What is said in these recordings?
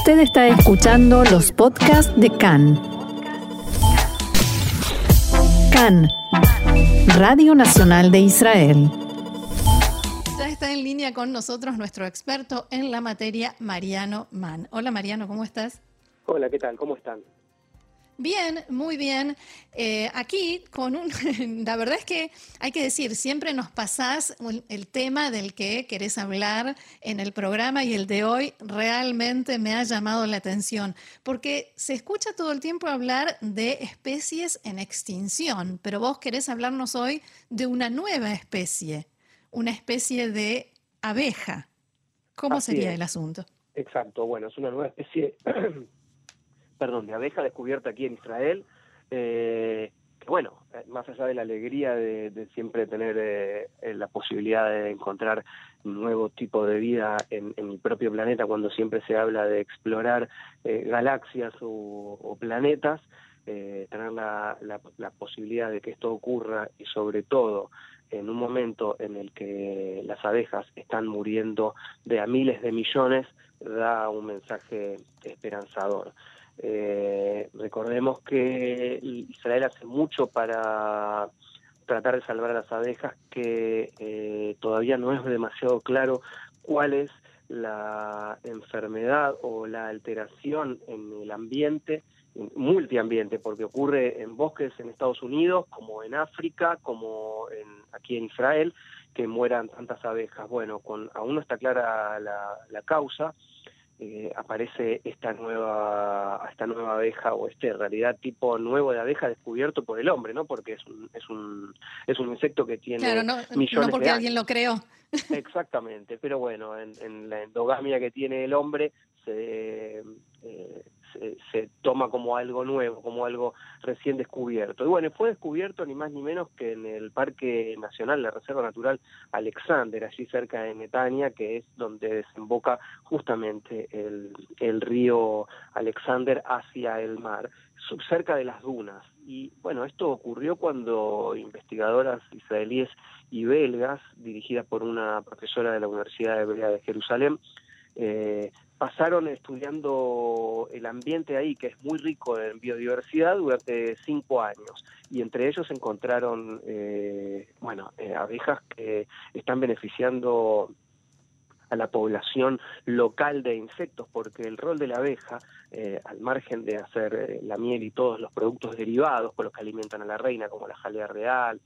Usted está escuchando los podcasts de CAN. CAN, Radio Nacional de Israel. Ya está en línea con nosotros nuestro experto en la materia, Mariano Mann. Hola Mariano, ¿cómo estás? Hola, ¿qué tal? ¿Cómo están? Bien, muy bien. Eh, aquí con un, la verdad es que hay que decir, siempre nos pasás el tema del que querés hablar en el programa y el de hoy realmente me ha llamado la atención, porque se escucha todo el tiempo hablar de especies en extinción, pero vos querés hablarnos hoy de una nueva especie, una especie de abeja. ¿Cómo sería el asunto? Exacto, bueno, es una nueva especie perdón, de abeja descubierta aquí en Israel. Eh, bueno, eh, más allá de la alegría de, siempre tener eh, la posibilidad de encontrar nuevo tipo de vida en, en, mi propio planeta, cuando siempre se habla de explorar galaxias o, planetas, tener la, posibilidad de que esto ocurra y sobre todo en un momento en el que las abejas están muriendo de a miles de millones, da un mensaje esperanzador. Eh, recordemos que Israel hace mucho para tratar de salvar a las abejas, que eh, todavía no es demasiado claro cuál es la enfermedad o la alteración en el ambiente, multiambiente, porque ocurre en bosques en Estados Unidos, como en África, como en, aquí en Israel, que mueran tantas abejas. Bueno, con, aún no está clara la, la causa, eh, aparece esta nueva esta nueva abeja o este en realidad tipo nuevo de abeja descubierto por el hombre no porque es un es un es un insecto que tiene claro, no, no porque alguien lo creó. Exactamente pero bueno en, en, la endogamia que tiene el hombre se eh, se, toma como algo nuevo, como algo recién descubierto. Y bueno, fue descubierto ni más ni menos que en el Parque Nacional, la Reserva Natural Alexander, allí cerca de Netania, que es donde desemboca justamente el, río Alexander hacia el mar, cerca de las dunas. Y bueno, esto ocurrió cuando investigadoras israelíes y belgas, dirigidas por una profesora de la Universidad Hebrea de Jerusalén, eh, pasaron estudiando el ambiente ahí, que es muy rico en biodiversidad, durante cinco años. Y entre ellos encontraron, eh, bueno, eh, abejas que están beneficiando a la población local de insectos, porque el rol de la abeja, eh, al margen de hacer la miel y todos los productos derivados con los que alimentan a la reina, como la jalea real,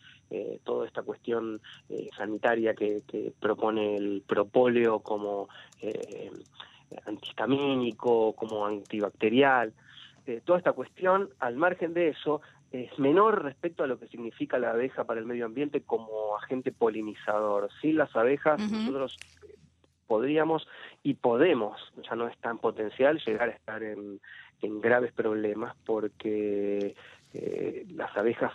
toda esta cuestión sanitaria que, que, propone el propóleo como antihistamínico, como antibacterial. Eh, toda esta cuestión, al margen de eso, es menor respecto a lo que significa la abeja para el medio ambiente como agente polinizador. Sin las abejas, nosotros podríamos y podemos, ya no es tan potencial, llegar a estar en, graves problemas porque eh, las abejas,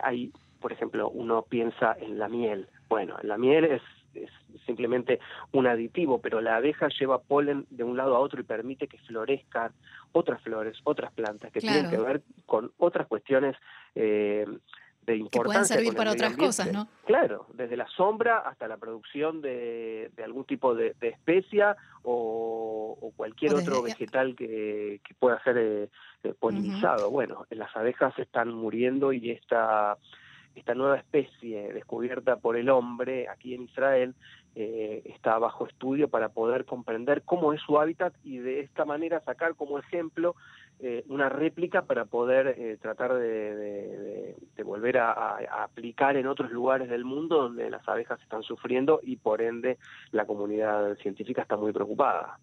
hay, por ejemplo, uno piensa en la miel. Bueno, la miel es es simplemente un aditivo, pero la abeja lleva polen de un lado a otro y permite que florezcan otras flores, otras plantas que tienen que ver con otras cuestiones eh, de importancia. Que pueden servir para otras cosas, ¿no? Claro, desde la sombra hasta la producción de, algún tipo de, especia o, cualquier otro vegetal que, pueda ser eh, eh, polinizado. Bueno, las abejas están muriendo y esta esta nueva especie descubierta por el hombre aquí en Israel eh, está bajo estudio para poder comprender cómo es su hábitat y de esta manera sacar como ejemplo eh, una réplica para poder eh, tratar de, volver a, aplicar en otros lugares del mundo donde las abejas están sufriendo y por ende la comunidad científica está muy preocupada.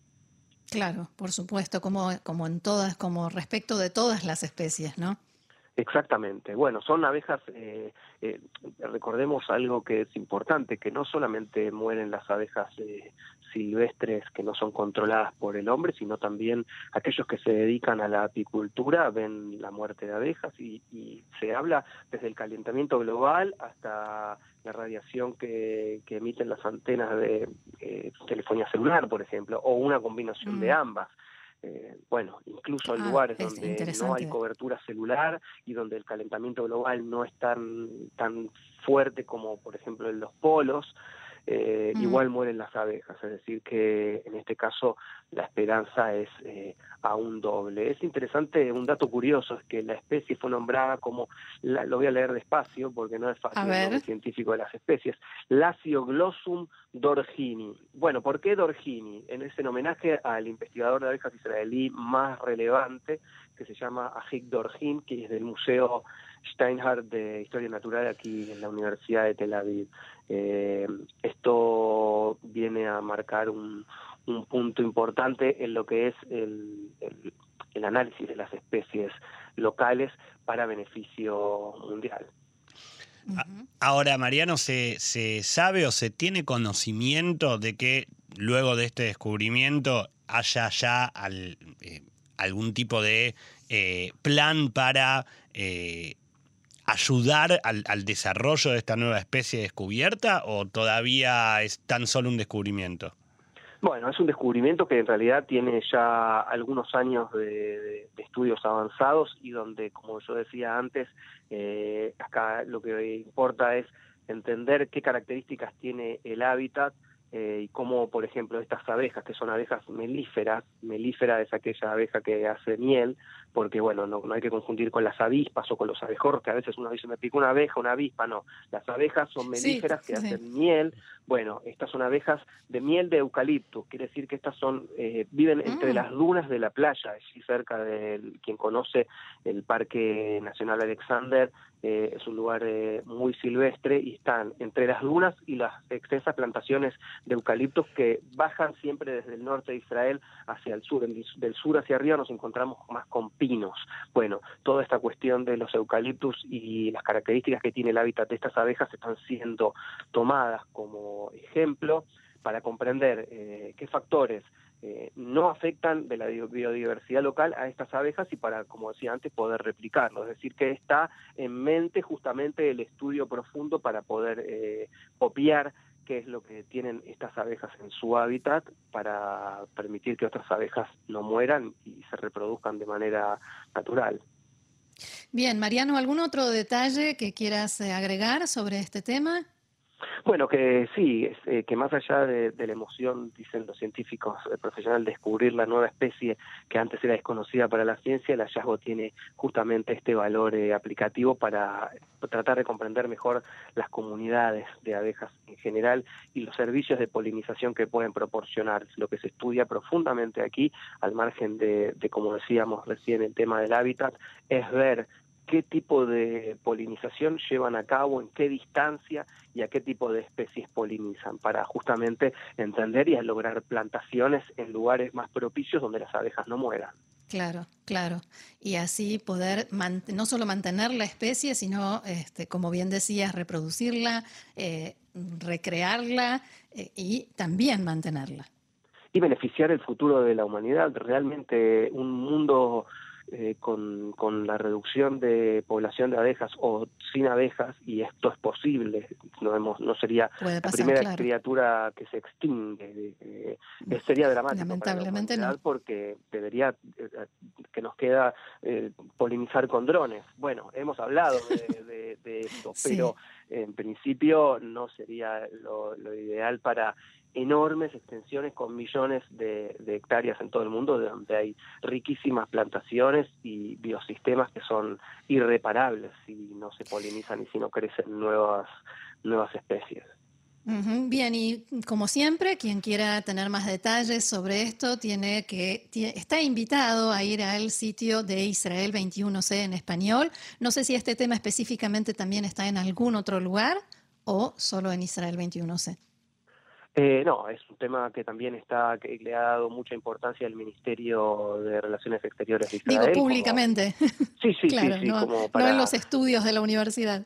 Claro, por supuesto, como, como en todas, como respecto de todas las especies, ¿no? Exactamente. Bueno, son abejas, eh, eh, recordemos algo que es importante, que no solamente mueren las abejas eh, silvestres que no son controladas por el hombre, sino también aquellos que se dedican a la apicultura ven la muerte de abejas y, y se habla desde el calentamiento global hasta la radiación que, que emiten las antenas de telefonía celular, por ejemplo, o una combinación de mm. ambas. Eh, bueno, incluso en ah, lugares donde no hay cobertura celular y donde el calentamiento global no es tan, tan fuerte como por ejemplo en los polos, eh, igual mueren las abejas, es decir, que en este caso la esperanza es eh, aún doble. Es interesante, un dato curioso es que la especie fue nombrada como, lo voy a leer despacio porque no es fácil el científico de las especies, Lasioglossum dorgini. Bueno, ¿por qué dorgini? En ese homenaje al investigador de abejas israelí más relevante, que se llama Ahik Dorgin, que es del Museo Steinhardt de Historia Natural aquí en la Universidad de Tel Aviv. Eh, esto viene a marcar un, punto importante en lo que es el, análisis de las especies locales para beneficio mundial. Ahora, Mariano, ¿se, ¿se sabe o se tiene conocimiento de que luego de este descubrimiento haya ya eh, algún tipo de eh, plan para ayudar al, desarrollo de esta nueva especie descubierta o todavía es tan solo un descubrimiento? Bueno, es un descubrimiento que en realidad tiene ya algunos años de, estudios avanzados y donde, como yo decía antes, eh, acá lo que importa es entender qué características tiene el hábitat eh, y cómo, por ejemplo, estas abejas, que son abejas melíferas, melífera es aquella abeja que hace miel, porque, bueno, no, no hay que confundir con las avispas o con los abejorros, que a veces uno dice, me pica una abeja, una avispa, no. Las abejas son melíferas que hacen miel. Bueno, estas son abejas de miel de eucalipto, quiere decir que estas son, eh, viven entre mm. las dunas de la playa, allí cerca de quien conoce el Parque Nacional Alexander, eh, es un lugar eh, muy silvestre y están entre las dunas y las extensas plantaciones de eucaliptos que bajan siempre desde el norte de Israel hacia el sur. del sur hacia arriba nos encontramos más con pinos. Bueno, toda esta cuestión de los eucaliptos y las características que tiene el hábitat de estas abejas están siendo tomadas como ejemplo para comprender eh, qué factores eh, no afectan de la biodiversidad local a estas abejas y para, como decía antes, poder replicarlo. Es decir, que está en mente justamente el estudio profundo para poder eh, copiar qué es lo que tienen estas abejas en su hábitat para permitir que otras abejas no mueran y se reproduzcan de manera natural. Bien, Mariano, ¿algún otro detalle que quieras eh, agregar sobre este tema? Bueno, que sí, eh, que más allá de, la emoción, dicen los científicos eh, profesionales, descubrir la nueva especie que antes era desconocida para la ciencia, el hallazgo tiene justamente este valor eh, aplicativo para tratar de comprender mejor las comunidades de abejas en general y los servicios de polinización que pueden proporcionar. Lo que se estudia profundamente aquí, al margen de, de como decíamos recién, el tema del hábitat, es ver qué tipo de polinización llevan a cabo, en qué distancia y a qué tipo de especies polinizan, para justamente entender y lograr plantaciones en lugares más propicios donde las abejas no mueran. Claro, claro. Y así poder no solo mantener la especie, sino, este, como bien decías, reproducirla, eh, recrearla eh, y también mantenerla. Y beneficiar el futuro de la humanidad. Realmente un mundo eh, con, con, la reducción de población de abejas o sin abejas, y esto es posible, no, hemos, no sería la primera criatura que se extingue, eh, sería dramático Lamentablemente no. porque debería, eh, que nos queda polinizar con drones. Bueno, hemos hablado de, de, esto, pero en principio no sería lo, lo ideal para enormes extensiones con millones de, hectáreas en todo el mundo, de donde hay riquísimas plantaciones y biosistemas que son irreparables si no se polinizan y si no crecen nuevas, nuevas especies. Bien, y como siempre, quien quiera tener más detalles sobre esto tiene que está invitado a ir al sitio de Israel 21C en español. No sé si este tema específicamente también está en algún otro lugar o solo en Israel 21C. Eh, no, es un tema que también está que le ha dado mucha importancia al Ministerio de Relaciones Exteriores de Israel. Digo públicamente. Sí, sí, sí, no, no en los estudios de la universidad.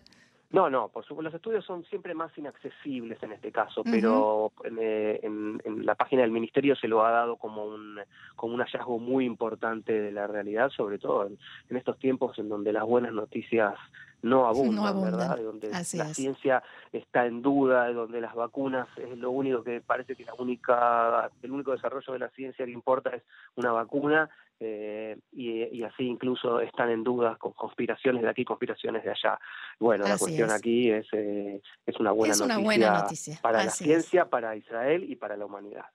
No, no, por supuesto, los estudios son siempre más inaccesibles en este caso, pero eh, en, la página del ministerio se lo ha dado como un, como un hallazgo muy importante de la realidad, sobre todo en, estos tiempos en donde las buenas noticias no abundan, ¿verdad? De donde la ciencia está en duda, de donde las vacunas es lo único que parece que la única, el único desarrollo de la ciencia que importa es una vacuna, eh, y, así incluso están en dudas con conspiraciones de aquí, conspiraciones de allá. Bueno, la cuestión aquí es, eh, es una, buena, noticia para la ciencia, para Israel y para la humanidad.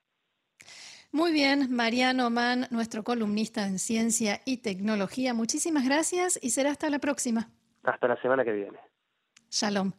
Muy bien, Mariano Mann, nuestro columnista en ciencia y tecnología. Muchísimas gracias y será hasta la próxima. Hasta la semana que viene. Shalom.